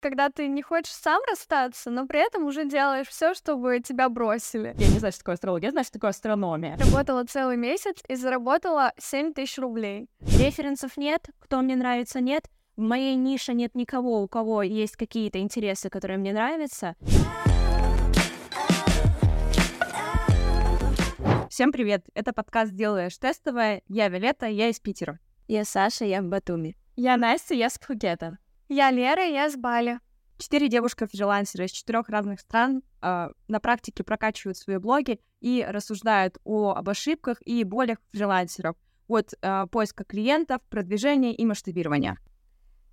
когда ты не хочешь сам расстаться, но при этом уже делаешь все, чтобы тебя бросили. Я не знаю, что такое астрология, я знаю, что такое астрономия. Работала целый месяц и заработала 7 тысяч рублей. Референсов нет, кто мне нравится, нет. В моей нише нет никого, у кого есть какие-то интересы, которые мне нравятся. Всем привет! Это подкаст «Делаешь тестовое». Я Вилета, я из Питера. Я Саша, я в Батуми. Я Настя, я с Пхукета. Я Лера, я с Бали. Четыре девушка-фрилансера из четырех разных стран э, на практике прокачивают свои блоги и рассуждают о, об ошибках и болях фрилансеров от э, поиска клиентов, продвижения и масштабирования.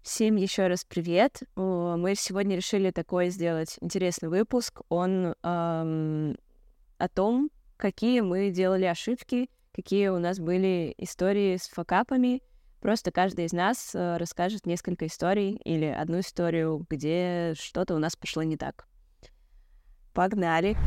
Всем еще раз привет. Мы сегодня решили такой сделать интересный выпуск. Он эм, о том, какие мы делали ошибки, какие у нас были истории с факапами — Просто каждый из нас э, расскажет несколько историй или одну историю, где что-то у нас пошло не так. Погнали!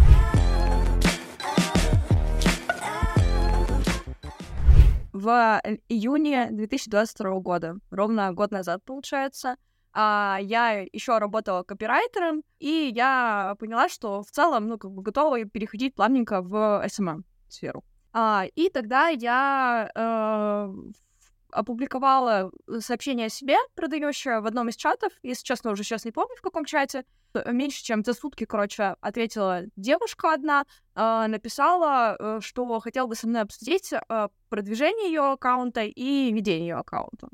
В э, июне 2022 года, ровно год назад, получается, а, я еще работала копирайтером, и я поняла, что в целом, ну, как бы готова переходить плавненько в SMM сферу. А, и тогда я э, опубликовала э, сообщение о себе, продающее в одном из чатов. Если честно, уже сейчас не помню, в каком чате. Э, меньше чем за сутки, короче, ответила девушка одна, э, написала, что хотела бы со мной обсудить э, продвижение ее аккаунта и ведение ее аккаунта.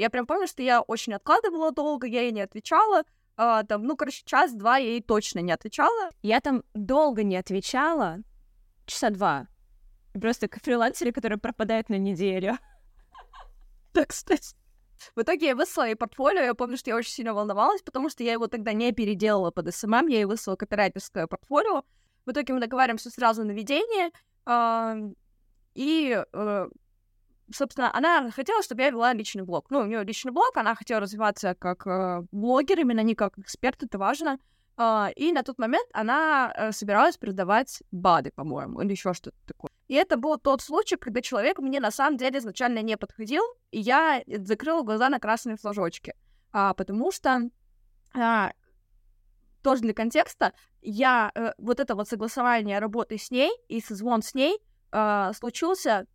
Я прям помню, что я очень откладывала долго, я ей не отвечала. Э, там, ну, короче, час-два я ей точно не отвечала. Я там долго не отвечала, часа два. Просто фрилансеры, которые пропадают на неделю. Так, кстати. В итоге я выслала ей портфолио, я помню, что я очень сильно волновалась, потому что я его тогда не переделала под SMM, я ей выслала копирайтерское портфолио. В итоге мы договариваемся сразу на ведение, и, э, собственно, она хотела, чтобы я вела личный блог. Ну, у нее личный блог, она хотела развиваться как э, блогер, именно не как эксперт, это важно. Э, и на тот момент она э, собиралась продавать БАДы, по-моему, или еще что-то такое. И это был тот случай, когда человек мне на самом деле изначально не подходил, и я закрыла глаза на красные флажочки. А, потому что а, тоже для контекста, я э, вот это вот согласование работы с ней и созвон с ней э, случился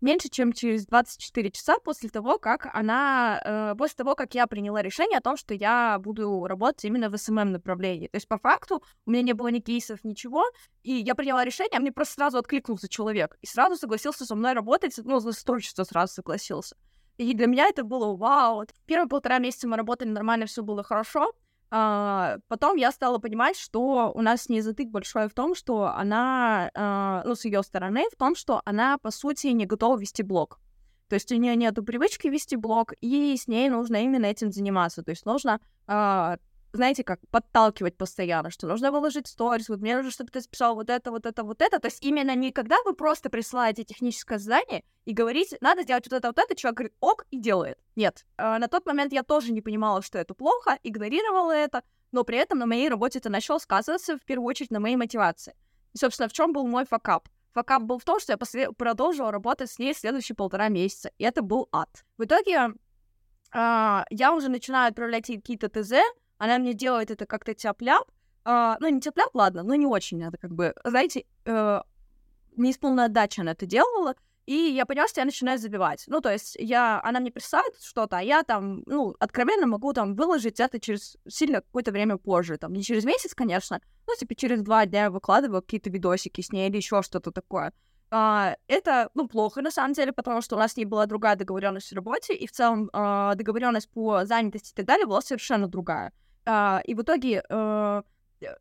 меньше, чем через 24 часа после того, как она, э, после того, как я приняла решение о том, что я буду работать именно в SMM направлении. То есть, по факту, у меня не было ни кейсов, ничего, и я приняла решение, а мне просто сразу откликнулся человек, и сразу согласился со мной работать, ну, за сотрудничество сразу согласился. И для меня это было вау. Первые полтора месяца мы работали нормально, все было хорошо, а, потом я стала понимать, что у нас не затык большой в том, что она, а, ну, с ее стороны, в том, что она, по сути, не готова вести блог. То есть у нее нету привычки вести блог, и с ней нужно именно этим заниматься. То есть нужно а, знаете, как подталкивать постоянно, что нужно выложить сторис, вот мне нужно, чтобы ты списал вот это, вот это, вот это. То есть именно не когда вы просто присылаете техническое задание и говорите, надо сделать вот это, вот это, человек говорит, ок, и делает. Нет. А на тот момент я тоже не понимала, что это плохо, игнорировала это, но при этом на моей работе это начало сказываться в первую очередь на моей мотивации. И, собственно, в чем был мой факап? Факап был в том, что я после... продолжила работать с ней следующие полтора месяца, и это был ад. В итоге Uh, я уже начинаю отправлять ей какие-то ТЗ, она мне делает это как-то тяп-ляп, а, ну, не тяп-ляп, ладно, но не очень это как бы, знаете, э, не с полной отдачей она это делала, и я поняла, что я начинаю забивать. Ну, то есть я, она мне присылает что-то, а я там, ну, откровенно могу там выложить это через сильно какое-то время позже. Там не через месяц, конечно, но типа через два дня я выкладываю какие-то видосики с ней или еще что-то такое. А, это, ну, плохо на самом деле, потому что у нас не была другая договоренность в работе, и в целом а, договоренность по занятости и так далее была совершенно другая. А, и в итоге э,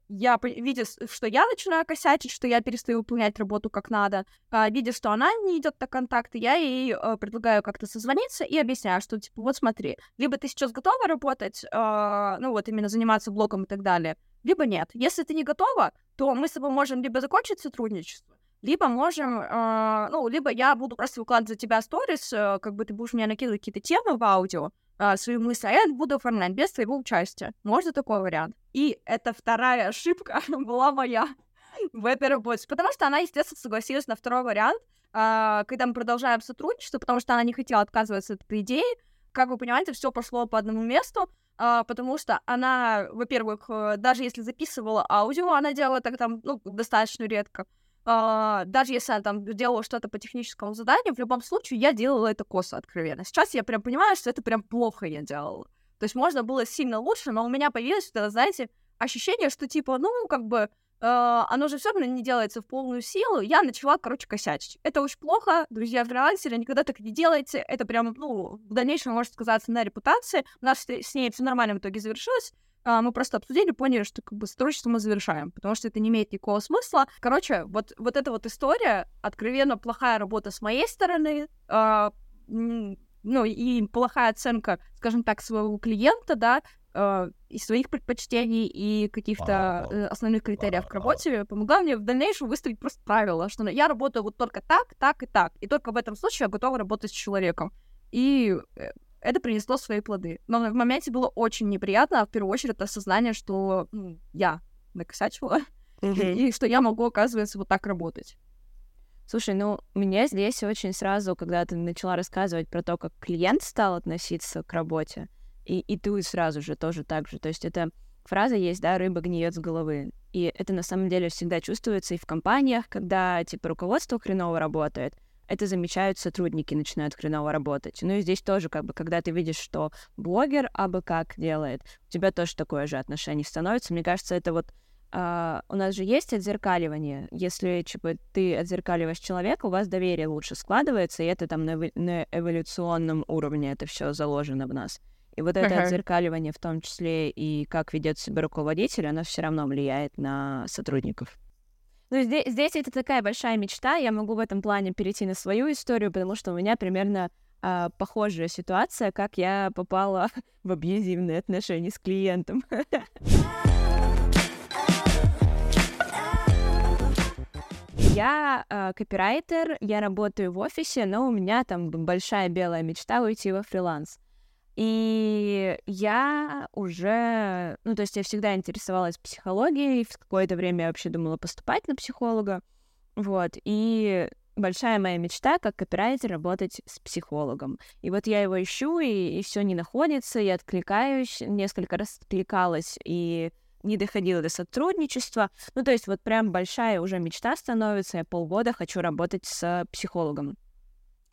я, видя, что я начинаю косячить, что я перестаю выполнять работу как надо, а, видя, что она не идет на контакты, я ей э, предлагаю как-то созвониться и объясняю, что, типа, вот смотри, либо ты сейчас готова работать, э, ну вот именно заниматься блогом и так далее, либо нет. Если ты не готова, то мы с тобой можем либо закончить сотрудничество, либо можем, э, ну, либо я буду просто выкладывать за тебя сторис, э, как бы ты будешь мне накидывать какие-то темы в аудио, а, свои мысли, а я буду оформлять без твоего участия. Можно такой вариант? И это вторая ошибка была моя в этой работе, потому что она, естественно, согласилась на второй вариант, а, когда мы продолжаем сотрудничество, потому что она не хотела отказываться от этой идеи. Как вы понимаете, все пошло по одному месту. а, потому что она, во-первых, э, даже если записывала аудио, она делала так там, ну, достаточно редко. А, даже если она там делала что-то по техническому заданию, в любом случае я делала это косо, откровенно. Сейчас я прям понимаю, что это прям плохо я делала. То есть можно было сильно лучше, но у меня появилось, знаете, ощущение, что типа, ну, как бы, Uh, оно же все равно не делается в полную силу, я начала, короче, косячить. Это очень плохо, друзья фрилансеры, никогда так не делайте, это прям, ну, в дальнейшем может сказаться на репутации. У нас с ней все нормально в итоге завершилось, мы просто обсудили, поняли, что как бы сотрудничество мы завершаем, потому что это не имеет никакого смысла. Короче, вот, вот эта вот история, откровенно плохая работа с моей стороны, uh, ну, и плохая оценка, скажем так, своего клиента, да, э, и своих предпочтений, и каких-то э, основных критериев к работе, помогла мне в дальнейшем выставить просто правила, что я работаю вот только так, так и так, и только в этом случае я готова работать с человеком. И э, это принесло свои плоды. Но в моменте было очень неприятно, а в первую очередь осознание, что ну, я накосячила, и что я могу, оказывается, вот так работать. Слушай, ну, меня здесь очень сразу, когда ты начала рассказывать про то, как клиент стал относиться к работе, и, и ты сразу же тоже так же. То есть это фраза есть, да, рыба гниет с головы. И это на самом деле всегда чувствуется и в компаниях, когда, типа, руководство хреново работает, это замечают сотрудники, начинают хреново работать. Ну и здесь тоже, как бы, когда ты видишь, что блогер абы как делает, у тебя тоже такое же отношение становится. Мне кажется, это вот Uh, у нас же есть отзеркаливание. Если типа, ты отзеркаливаешь человека, у вас доверие лучше складывается, и это там на, на эволюционном уровне это все заложено в нас. И вот это uh-huh. отзеркаливание, в том числе и как ведет себя руководитель, оно все равно влияет на сотрудников. Ну, здесь, здесь это такая большая мечта. Я могу в этом плане перейти на свою историю, потому что у меня примерно а, похожая ситуация, как я попала в абьюзивные отношения с клиентом. Я э, копирайтер, я работаю в офисе, но у меня там большая белая мечта уйти во фриланс. И я уже, ну, то есть я всегда интересовалась психологией, в какое-то время я вообще думала поступать на психолога, вот, и большая моя мечта, как копирайтер, работать с психологом. И вот я его ищу, и, и все не находится, я откликаюсь, несколько раз откликалась, и не доходила до сотрудничества. Ну, то есть вот прям большая уже мечта становится, я полгода хочу работать с психологом.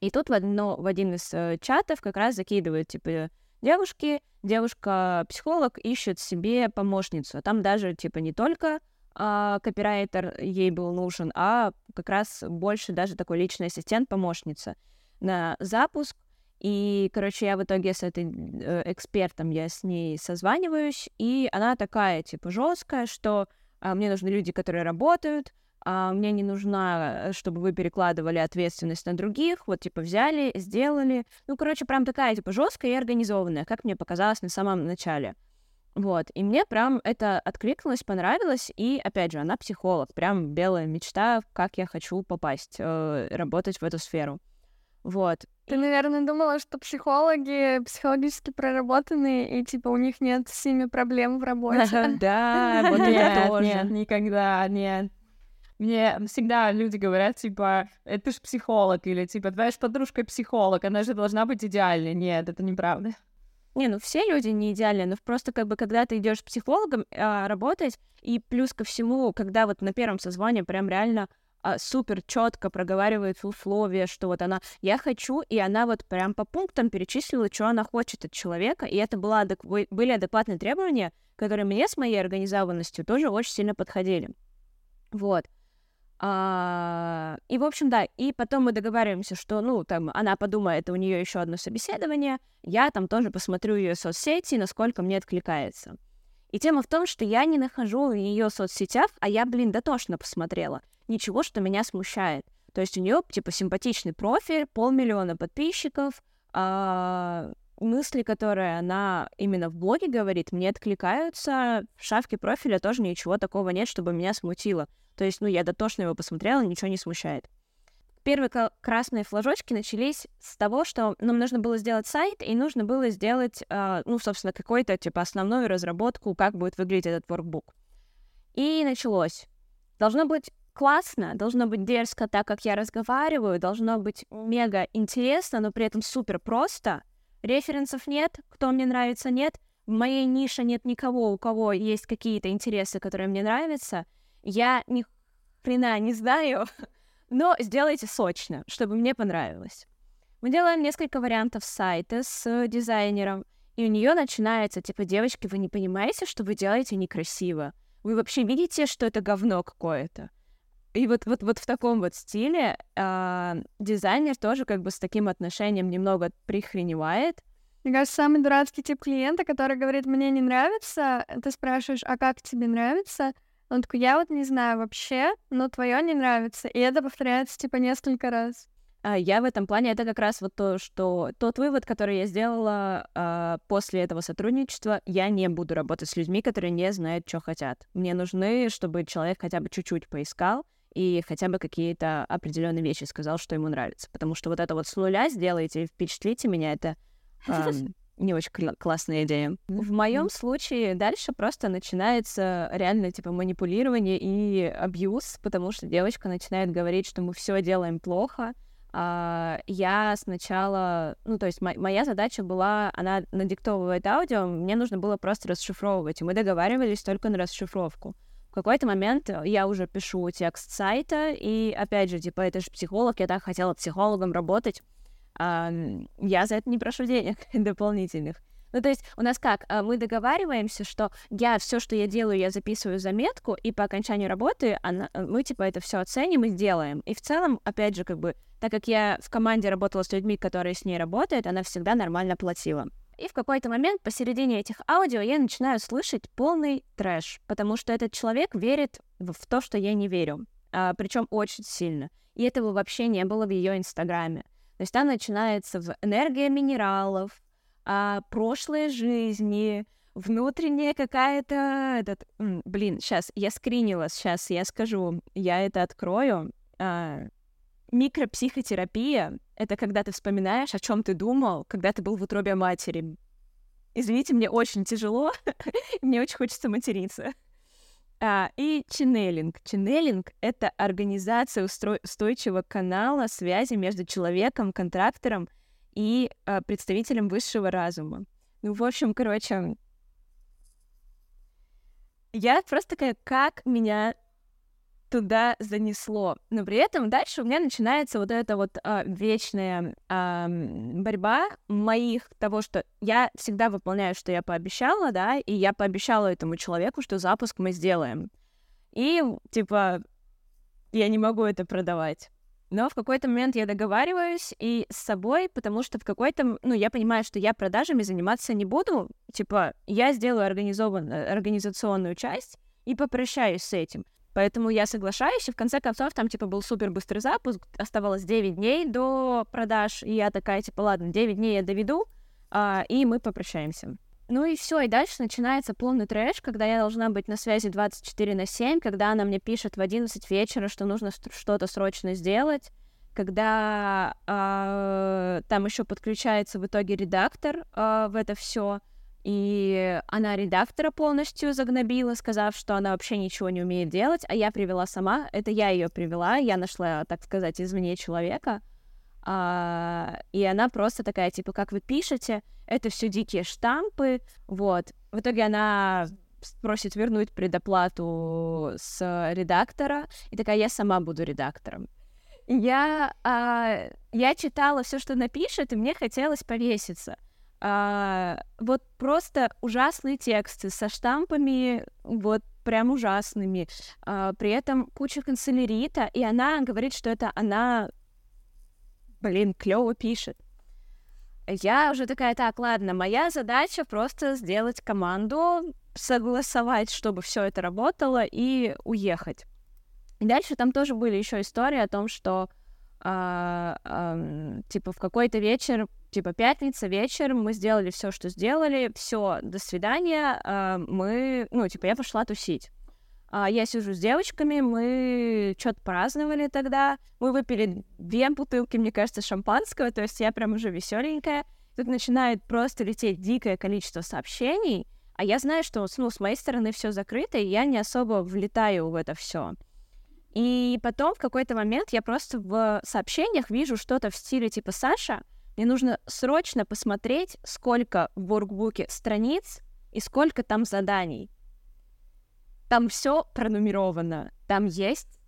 И тут в, одно, в один из э, чатов как раз закидывают, типа, девушки, девушка-психолог ищет себе помощницу. Там даже, типа, не только а, копирайтер ей был нужен, а как раз больше даже такой личный ассистент, помощница на запуск. И, короче, я в итоге с этой э, экспертом, я с ней созваниваюсь, и она такая, типа, жесткая, что а, мне нужны люди, которые работают, мне не нужна, э, чтобы вы перекладывали ответственность на других, вот, типа, взяли, сделали. Ну, короче, прям такая, типа, жесткая и организованная, как мне показалось на самом начале. Вот, и мне прям это откликнулось, понравилось, и, опять же, она психолог, прям белая мечта, как я хочу попасть, э, работать в эту сферу. Вот. Ты, наверное, думала, что психологи психологически проработанные, и, типа, у них нет с ними проблем в работе. Да, вот это тоже. Нет, никогда, нет. Мне всегда люди говорят, типа, это ж психолог, или, типа, твоя же подружка психолог, она же должна быть идеальной. Нет, это неправда. Не, ну все люди не идеальны, но просто как бы когда ты идешь с психологом а, работать, и плюс ко всему, когда вот на первом созвании прям реально а, супер четко проговаривает условия, что вот она «я хочу», и она вот прям по пунктам перечислила, что она хочет от человека, и это было адек... были адекватные требования, которые мне с моей организованностью тоже очень сильно подходили. Вот. А, и, в общем, да, и потом мы договариваемся, что, ну, там, она подумает, у нее еще одно собеседование, я там тоже посмотрю ее соцсети, насколько мне откликается. И тема в том, что я не нахожу в ее соцсетях, а я, блин, дотошно посмотрела. Ничего, что меня смущает. То есть у нее, типа, симпатичный профиль, полмиллиона подписчиков, а, мысли, которые она именно в блоге говорит, мне откликаются. В шапке профиля тоже ничего такого нет, чтобы меня смутило. То есть, ну, я дотошно его посмотрела, ничего не смущает первые красные флажочки начались с того, что нам нужно было сделать сайт, и нужно было сделать, э, ну, собственно, какой-то, типа, основную разработку, как будет выглядеть этот workbook. И началось. Должно быть классно, должно быть дерзко так, как я разговариваю, должно быть мега интересно, но при этом супер просто. Референсов нет, кто мне нравится нет, в моей нише нет никого, у кого есть какие-то интересы, которые мне нравятся, я ни хрена не знаю, но сделайте сочно, чтобы мне понравилось. Мы делаем несколько вариантов сайта с дизайнером, и у нее начинается, типа, девочки, вы не понимаете, что вы делаете некрасиво? Вы вообще видите, что это говно какое-то? И вот, вот, вот в таком вот стиле э, дизайнер тоже как бы с таким отношением немного прихреневает. Мне кажется, самый дурацкий тип клиента, который говорит, мне не нравится, ты спрашиваешь, а как тебе нравится? Он такой, я вот не знаю вообще, но твое не нравится. И это повторяется типа несколько раз. А я в этом плане это как раз вот то, что тот вывод, который я сделала а, после этого сотрудничества, я не буду работать с людьми, которые не знают, что хотят. Мне нужны, чтобы человек хотя бы чуть-чуть поискал и хотя бы какие-то определенные вещи сказал, что ему нравится. Потому что вот это вот с нуля сделайте, впечатлите меня, это не очень кл- классная идея. В моем случае дальше просто начинается реально типа манипулирование и абьюз, потому что девочка начинает говорить, что мы все делаем плохо. А, я сначала, ну то есть мо- моя задача была, она надиктовывает аудио, мне нужно было просто расшифровывать, и мы договаривались только на расшифровку. В какой-то момент я уже пишу текст сайта, и опять же, типа, это же психолог, я так хотела психологом работать, а, я за это не прошу денег дополнительных. Ну, то есть у нас как? А, мы договариваемся, что я все, что я делаю, я записываю заметку, и по окончанию работы она, э, мы, типа, это все оценим и сделаем. И в целом, опять же, как бы, так как я в команде работала с людьми, которые с ней работают, она всегда нормально платила. И в какой-то момент посередине этих аудио я начинаю слышать полный трэш, потому что этот человек верит в, то, что я не верю, а, причем очень сильно. И этого вообще не было в ее инстаграме. То есть там начинается в энергия минералов, а, прошлой жизни, внутренняя какая-то... Этот, блин, сейчас я скринила, сейчас я скажу, я это открою. А, микропсихотерапия — это когда ты вспоминаешь, о чем ты думал, когда ты был в утробе матери. Извините, мне очень тяжело, мне очень хочется материться. А, и ченнелинг. Ченнелинг — это организация устро- устойчивого канала связи между человеком, контрактором и а, представителем высшего разума. Ну, в общем, короче, я просто такая, как меня туда занесло. Но при этом дальше у меня начинается вот эта вот а, вечная а, борьба моих того, что я всегда выполняю, что я пообещала, да, и я пообещала этому человеку, что запуск мы сделаем. И, типа, я не могу это продавать. Но в какой-то момент я договариваюсь и с собой, потому что в какой-то, ну, я понимаю, что я продажами заниматься не буду. Типа, я сделаю организованную, организационную часть и попрощаюсь с этим. Поэтому я соглашаюсь, и в конце концов там, типа, был супер быстрый запуск, оставалось 9 дней до продаж, и я такая, типа, ладно, 9 дней я доведу, а, и мы попрощаемся. Ну и все, и дальше начинается полный трэш, когда я должна быть на связи 24 на 7, когда она мне пишет в 11 вечера, что нужно что-то срочно сделать, когда э, там еще подключается в итоге редактор э, в это все, и она редактора полностью загнобила, сказав, что она вообще ничего не умеет делать, а я привела сама. Это я ее привела, я нашла, так сказать, извне человека. А, и она просто такая, типа, как вы пишете, это все дикие штампы, вот. В итоге она просит вернуть предоплату с редактора, и такая, я сама буду редактором. Я, а, я читала все, что напишет, и мне хотелось повеситься — а, вот просто ужасные тексты со штампами, вот прям ужасными. А, при этом куча канцелярита, и она говорит, что это она, блин, клево пишет. Я уже такая, так, ладно, моя задача просто сделать команду, согласовать, чтобы все это работало и уехать. И дальше там тоже были еще истории о том, что а, а, типа в какой-то вечер типа пятница, вечер, мы сделали все, что сделали, все, до свидания, а, мы, ну, типа, я пошла тусить. А, я сижу с девочками, мы что-то праздновали тогда, мы выпили две бутылки, мне кажется, шампанского, то есть я прям уже веселенькая. Тут начинает просто лететь дикое количество сообщений, а я знаю, что ну, с моей стороны все закрыто, и я не особо влетаю в это все. И потом в какой-то момент я просто в сообщениях вижу что-то в стиле типа Саша, мне нужно срочно посмотреть, сколько в воркбуке страниц, и сколько там заданий. Там все пронумеровано, там есть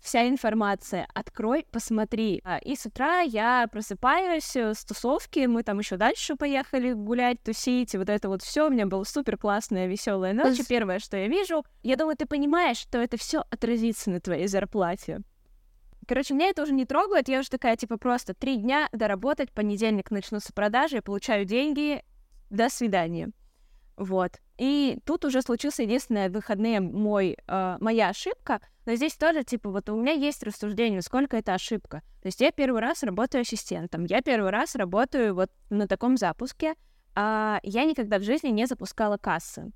вся информация. Открой, посмотри. А, и с утра я просыпаюсь э, с тусовки, мы там еще дальше поехали гулять, тусить, и вот это вот все. У меня была супер классная, веселая ночь. Первое, что я вижу, я думаю, ты понимаешь, что это все отразится на твоей зарплате. Короче, меня это уже не трогает, я уже такая, типа, просто три дня доработать, понедельник начнутся продажи, получаю деньги, до свидания. Вот. И тут уже случился единственное выходные мой, э, моя ошибка, но здесь тоже, типа, вот у меня есть рассуждение, сколько это ошибка. То есть я первый раз работаю ассистентом, я первый раз работаю вот на таком запуске, а я никогда в жизни не запускала кассы.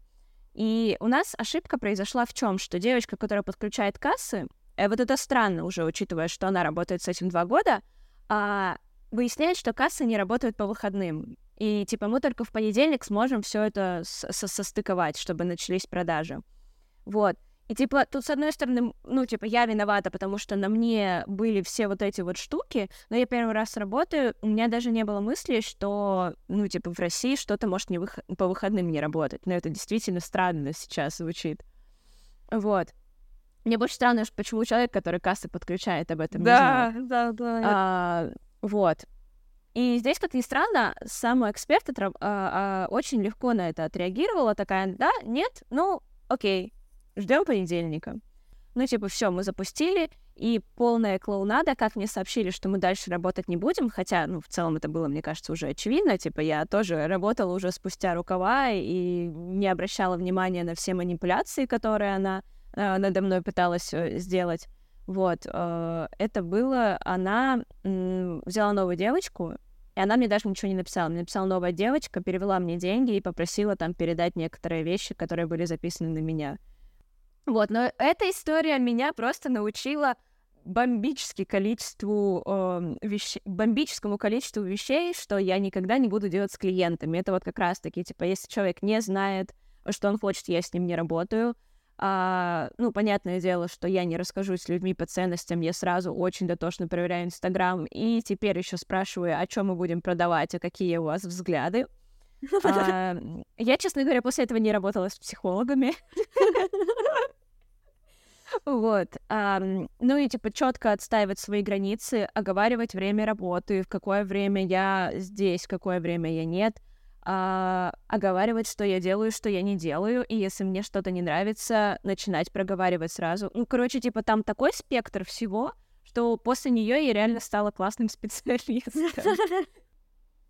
И у нас ошибка произошла в чем, что девочка, которая подключает кассы, вот это странно уже, учитывая, что она работает с этим два года, а, выясняет, что кассы не работают по выходным. И типа мы только в понедельник сможем все это состыковать, чтобы начались продажи. Вот. И типа тут с одной стороны, ну типа я виновата, потому что на мне были все вот эти вот штуки, но я первый раз работаю, у меня даже не было мысли, что, ну типа в России что-то может не вых... по выходным не работать. Но это действительно странно сейчас звучит. Вот. Мне больше странно, почему человек, который кассы подключает, об этом да, не знал. Да, да, да. А, вот. И здесь, как ни странно, сам эксперт а, а, очень легко на это отреагировала, такая, да, нет, ну, окей, ждем понедельника. Ну, типа, все, мы запустили, и полная клоунада, как мне сообщили, что мы дальше работать не будем, хотя, ну, в целом это было, мне кажется, уже очевидно, типа, я тоже работала уже спустя рукава и не обращала внимания на все манипуляции, которые она надо мной пыталась э, сделать. Вот, э, это было, она взяла новую девочку, и она мне даже ничего не написала. Мне написала новая девочка, перевела мне деньги и попросила там передать некоторые вещи, которые были записаны на меня. Вот, но эта история меня просто научила бомбически количеству э, вещей, бомбическому количеству вещей, что я никогда не буду делать с клиентами. Это вот как раз-таки, типа, если человек не знает, что он хочет, я с ним не работаю. А, ну, понятное дело, что я не расскажу с людьми по ценностям, я сразу очень дотошно проверяю Инстаграм, и теперь еще спрашиваю, о чем мы будем продавать, а какие у вас взгляды. А, я, честно говоря, после этого не работала с психологами. Вот. А, ну и типа четко отстаивать свои границы, оговаривать время работы, в какое время я здесь, в какое время я нет а, оговаривать, что я делаю, что я не делаю, и если мне что-то не нравится, начинать проговаривать сразу. Ну, короче, типа там такой спектр всего, что после нее я реально стала классным специалистом.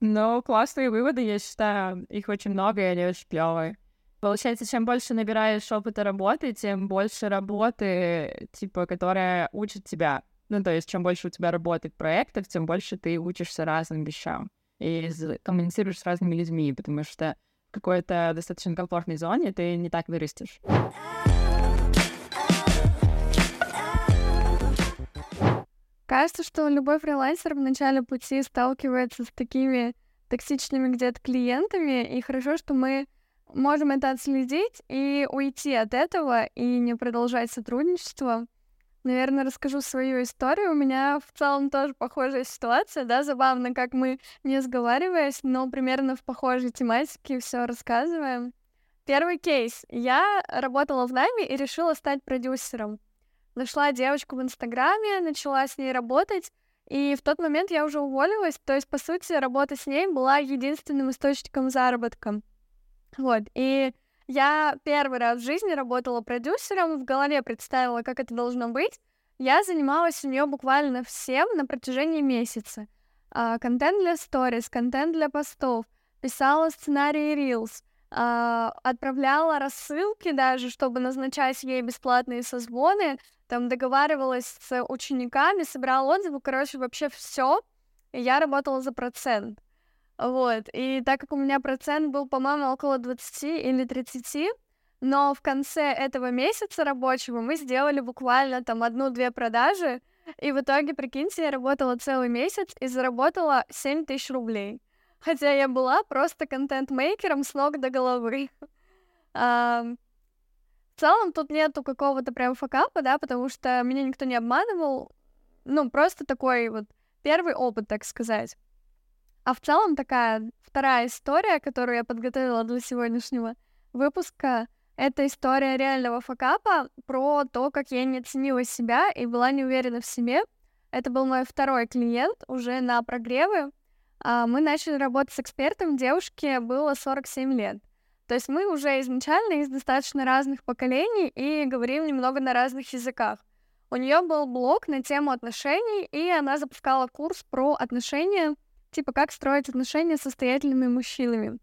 Ну, классные выводы, я считаю, их очень много, и они очень клевые. Получается, чем больше набираешь опыта работы, тем больше работы, типа, которая учит тебя. Ну, то есть, чем больше у тебя работает проектов, тем больше ты учишься разным вещам и коммуницируешь с разными людьми, потому что в какой-то достаточно комфортной зоне ты не так вырастешь. Кажется, что любой фрилансер в начале пути сталкивается с такими токсичными где-то клиентами, и хорошо, что мы можем это отследить и уйти от этого и не продолжать сотрудничество. Наверное, расскажу свою историю. У меня в целом тоже похожая ситуация, да, забавно, как мы не сговариваясь, но примерно в похожей тематике все рассказываем. Первый кейс. Я работала в найме и решила стать продюсером. Нашла девочку в Инстаграме, начала с ней работать, и в тот момент я уже уволилась, то есть, по сути, работа с ней была единственным источником заработка. Вот, и я первый раз в жизни работала продюсером, в голове представила, как это должно быть. Я занималась у нее буквально всем на протяжении месяца. А, контент для сторис, контент для постов, писала сценарии Reels, а, отправляла рассылки даже, чтобы назначать ей бесплатные созвоны, там договаривалась с учениками, собирала отзывы, короче, вообще все. И я работала за процент. Вот, и так как у меня процент был, по-моему, около 20 или 30, но в конце этого месяца рабочего мы сделали буквально там одну-две продажи, и в итоге, прикиньте, я работала целый месяц и заработала 7 тысяч рублей. Хотя я была просто контент-мейкером с ног до головы. А, в целом тут нету какого-то прям факапа, да, потому что меня никто не обманывал. Ну, просто такой вот первый опыт, так сказать. А в целом такая вторая история, которую я подготовила для сегодняшнего выпуска, это история реального факапа про то, как я не ценила себя и была не уверена в себе. Это был мой второй клиент уже на прогревы. А, мы начали работать с экспертом, девушке было 47 лет. То есть мы уже изначально из достаточно разных поколений и говорим немного на разных языках. У нее был блог на тему отношений, и она запускала курс про отношения, типа как строить отношения с состоятельными мужчинами.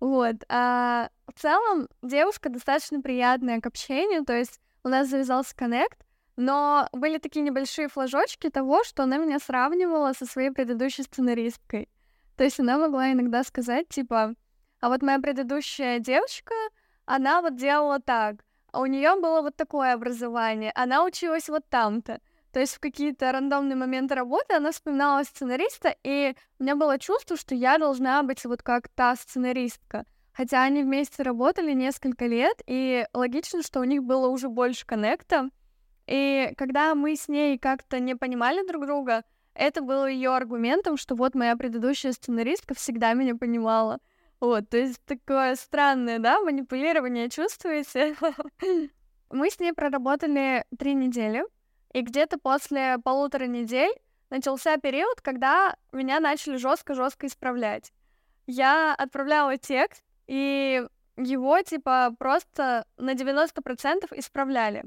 Вот. А в целом девушка достаточно приятная к общению, то есть у нас завязался коннект, но были такие небольшие флажочки того, что она меня сравнивала со своей предыдущей сценаристкой. То есть она могла иногда сказать, типа, а вот моя предыдущая девочка, она вот делала так, а у нее было вот такое образование, она училась вот там-то. То есть в какие-то рандомные моменты работы она вспоминала сценариста, и у меня было чувство, что я должна быть вот как та сценаристка. Хотя они вместе работали несколько лет, и логично, что у них было уже больше коннекта. И когда мы с ней как-то не понимали друг друга, это было ее аргументом, что вот моя предыдущая сценаристка всегда меня понимала. Вот, то есть такое странное, да, манипулирование чувствуете? Мы с ней проработали три недели, и где-то после полутора недель начался период, когда меня начали жестко-жестко исправлять. Я отправляла текст, и его, типа, просто на 90% исправляли.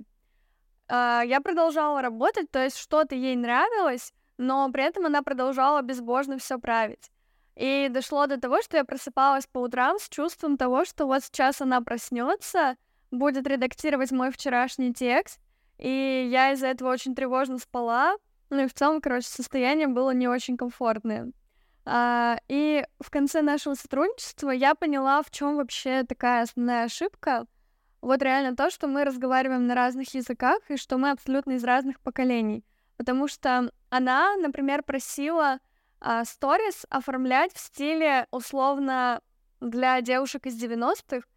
А, я продолжала работать, то есть что-то ей нравилось, но при этом она продолжала безбожно все править. И дошло до того, что я просыпалась по утрам с чувством того, что вот сейчас она проснется, будет редактировать мой вчерашний текст, и я из-за этого очень тревожно спала. Ну и в целом, короче, состояние было не очень комфортное. А, и в конце нашего сотрудничества я поняла, в чем вообще такая основная ошибка. Вот реально то, что мы разговариваем на разных языках и что мы абсолютно из разных поколений. Потому что она, например, просила сторис а, оформлять в стиле условно для девушек из 90-х,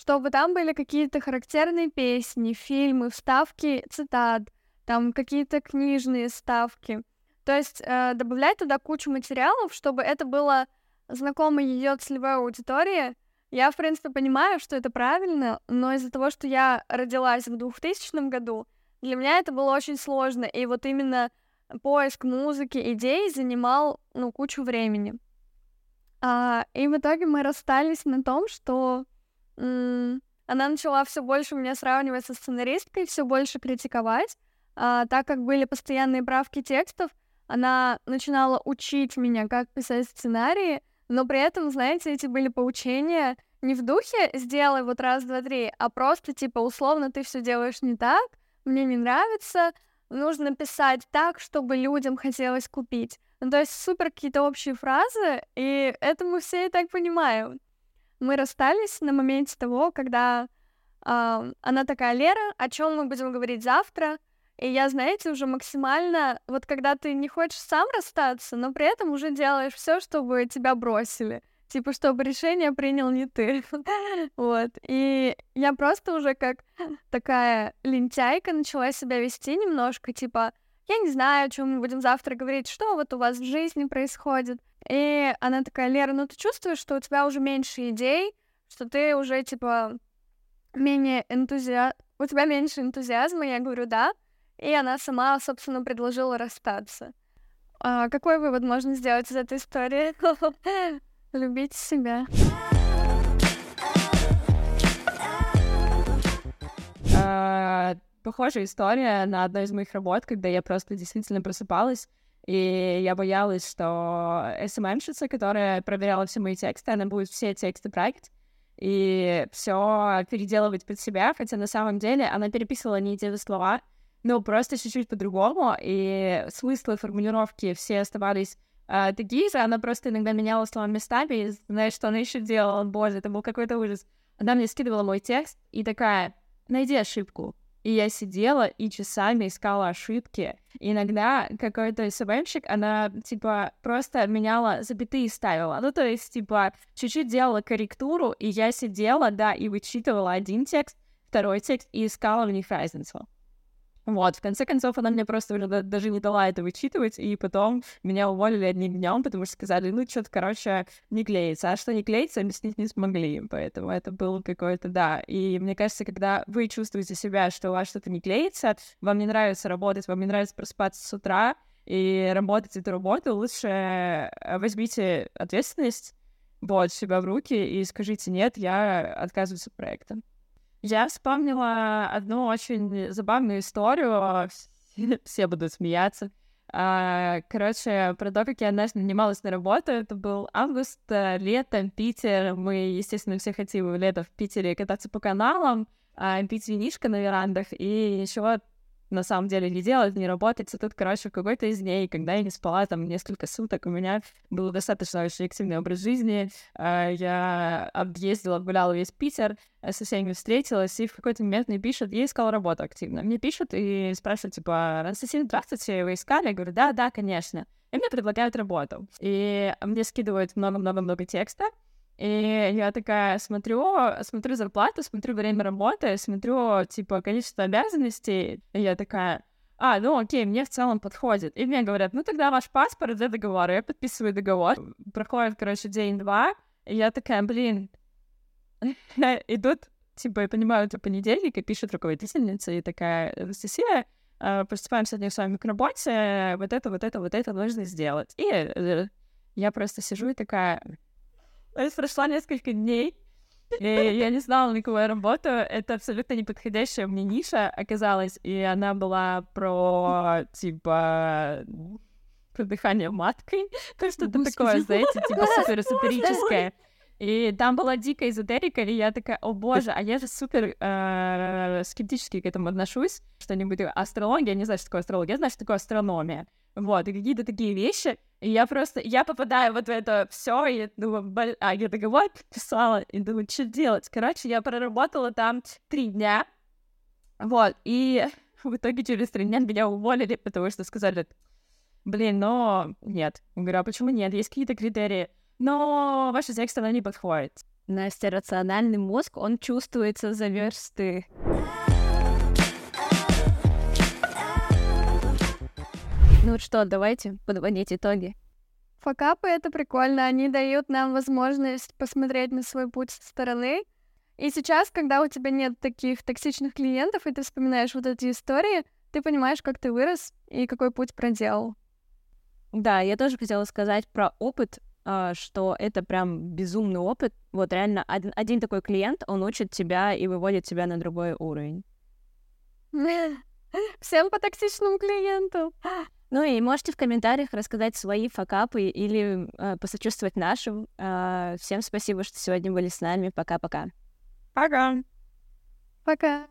чтобы там были какие-то характерные песни, фильмы, вставки цитат, там какие-то книжные ставки. То есть э, добавлять туда кучу материалов, чтобы это было знакомо ее целевой аудитории. Я, в принципе, понимаю, что это правильно, но из-за того, что я родилась в 2000 году, для меня это было очень сложно. И вот именно поиск музыки, идей занимал, ну, кучу времени. А, и в итоге мы расстались на том, что она начала все больше меня сравнивать со сценаристкой, все больше критиковать. А, так как были постоянные правки текстов, она начинала учить меня, как писать сценарии, но при этом, знаете, эти были поучения не в духе «сделай вот раз, два, три», а просто типа условно ты все делаешь не так, мне не нравится, нужно писать так, чтобы людям хотелось купить. Ну, то есть супер какие-то общие фразы, и это мы все и так понимаем мы расстались на моменте того, когда э, она такая, Лера, о чем мы будем говорить завтра? И я, знаете, уже максимально, вот когда ты не хочешь сам расстаться, но при этом уже делаешь все, чтобы тебя бросили. Типа, чтобы решение принял не ты. вот. И я просто уже как такая лентяйка начала себя вести немножко, типа, я не знаю, о чем мы будем завтра говорить, что вот у вас в жизни происходит. И она такая, Лера, ну ты чувствуешь, что у тебя уже меньше идей, что ты уже, типа, менее энтузиа... У тебя меньше энтузиазма? Я говорю, да. И она сама, собственно, предложила расстаться. А какой вывод можно сделать из этой истории? Любить себя. А, похожая история на одной из моих работ, когда я просто действительно просыпалась и я боялась, что СММщица, которая проверяла все мои тексты, она будет все тексты править и все переделывать под себя, хотя на самом деле она переписывала не те же слова, но просто чуть-чуть по-другому, и смыслы формулировки все оставались э, такие же, она просто иногда меняла слова местами, и знаешь, что она еще делала, боже, это был какой-то ужас. Она мне скидывала мой текст и такая, найди ошибку, и я сидела и часами искала ошибки. И иногда какой-то СММщик, она, типа, просто меняла запятые ставила. Ну, то есть, типа, чуть-чуть делала корректуру, и я сидела, да, и вычитывала один текст, второй текст, и искала в них разницу. Вот, в конце концов, она мне просто уже да- даже не дала это вычитывать, и потом меня уволили одним днем, потому что сказали, ну, что-то, короче, не клеится. А что не клеится, объяснить не смогли, поэтому это было какое-то, да. И мне кажется, когда вы чувствуете себя, что у вас что-то не клеится, вам не нравится работать, вам не нравится просыпаться с утра, и работать эту работу, лучше э, возьмите ответственность, вот, себя в руки и скажите, нет, я отказываюсь от проекта. Я вспомнила одну очень забавную историю, все будут смеяться. А, короче, про то, как я однажды нанималась на работу, это был август, э, лето, Питер. Мы, естественно, все хотим лето в Питере кататься по каналам, а, пить винишко на верандах и еще на самом деле не делать, не работать. И тут, короче, в какой-то из дней, когда я не спала там несколько суток, у меня был достаточно очень активный образ жизни. А, я объездила, гуляла весь Питер, э, со всеми встретилась, и в какой-то момент мне пишут, я искала работу активно. Мне пишут и спрашивают, типа, Анастасия, здравствуйте, вы искали? Я говорю, да, да, конечно. И мне предлагают работу. И мне скидывают много-много-много текста, и я такая смотрю, смотрю зарплату, смотрю время работы, смотрю, типа, количество обязанностей, и я такая, а, ну окей, мне в целом подходит. И мне говорят, ну тогда ваш паспорт для договора. Я подписываю договор. Проходит, короче, день-два, и я такая, блин, идут, типа, я понимаю, это понедельник, и пишет руководительница, и такая, Анастасия, э, приступаем сегодня с вами к работе, вот это, вот это, вот это нужно сделать. И э, я просто сижу и такая, то есть прошло несколько дней, и я не знала, на кого я работаю. Это абсолютно неподходящая мне ниша оказалась, и она была про, типа, про дыхание маткой, то что-то такое, знаете, типа супер эзотерическое. И там была дикая эзотерика, и я такая, о боже, а я же супер э, скептически к этому отношусь. Что-нибудь астрология, я не знаю, что такое астрология, я знаю, что такое астрономия. Вот, и какие-то такие вещи. И я просто, я попадаю вот в это все, и я думаю, блин, а я договор подписала, и думаю, что делать? Короче, я проработала там три дня, вот, и в итоге через три дня меня уволили, потому что сказали, блин, но нет. Я говорю, а почему нет? Есть какие-то критерии. Но ваша текст, она не подходит. Настя, рациональный мозг, он чувствуется за версты. Ну вот что, давайте подводить итоги. Факапы — это прикольно, они дают нам возможность посмотреть на свой путь со стороны. И сейчас, когда у тебя нет таких токсичных клиентов, и ты вспоминаешь вот эти истории, ты понимаешь, как ты вырос и какой путь проделал. Да, я тоже хотела сказать про опыт, а, что это прям безумный опыт. Вот реально один, один такой клиент, он учит тебя и выводит тебя на другой уровень. Всем по токсичному клиенту. Ну и можете в комментариях рассказать свои факапы или э, посочувствовать нашим. Э, всем спасибо, что сегодня были с нами. Пока-пока. Пока. Пока.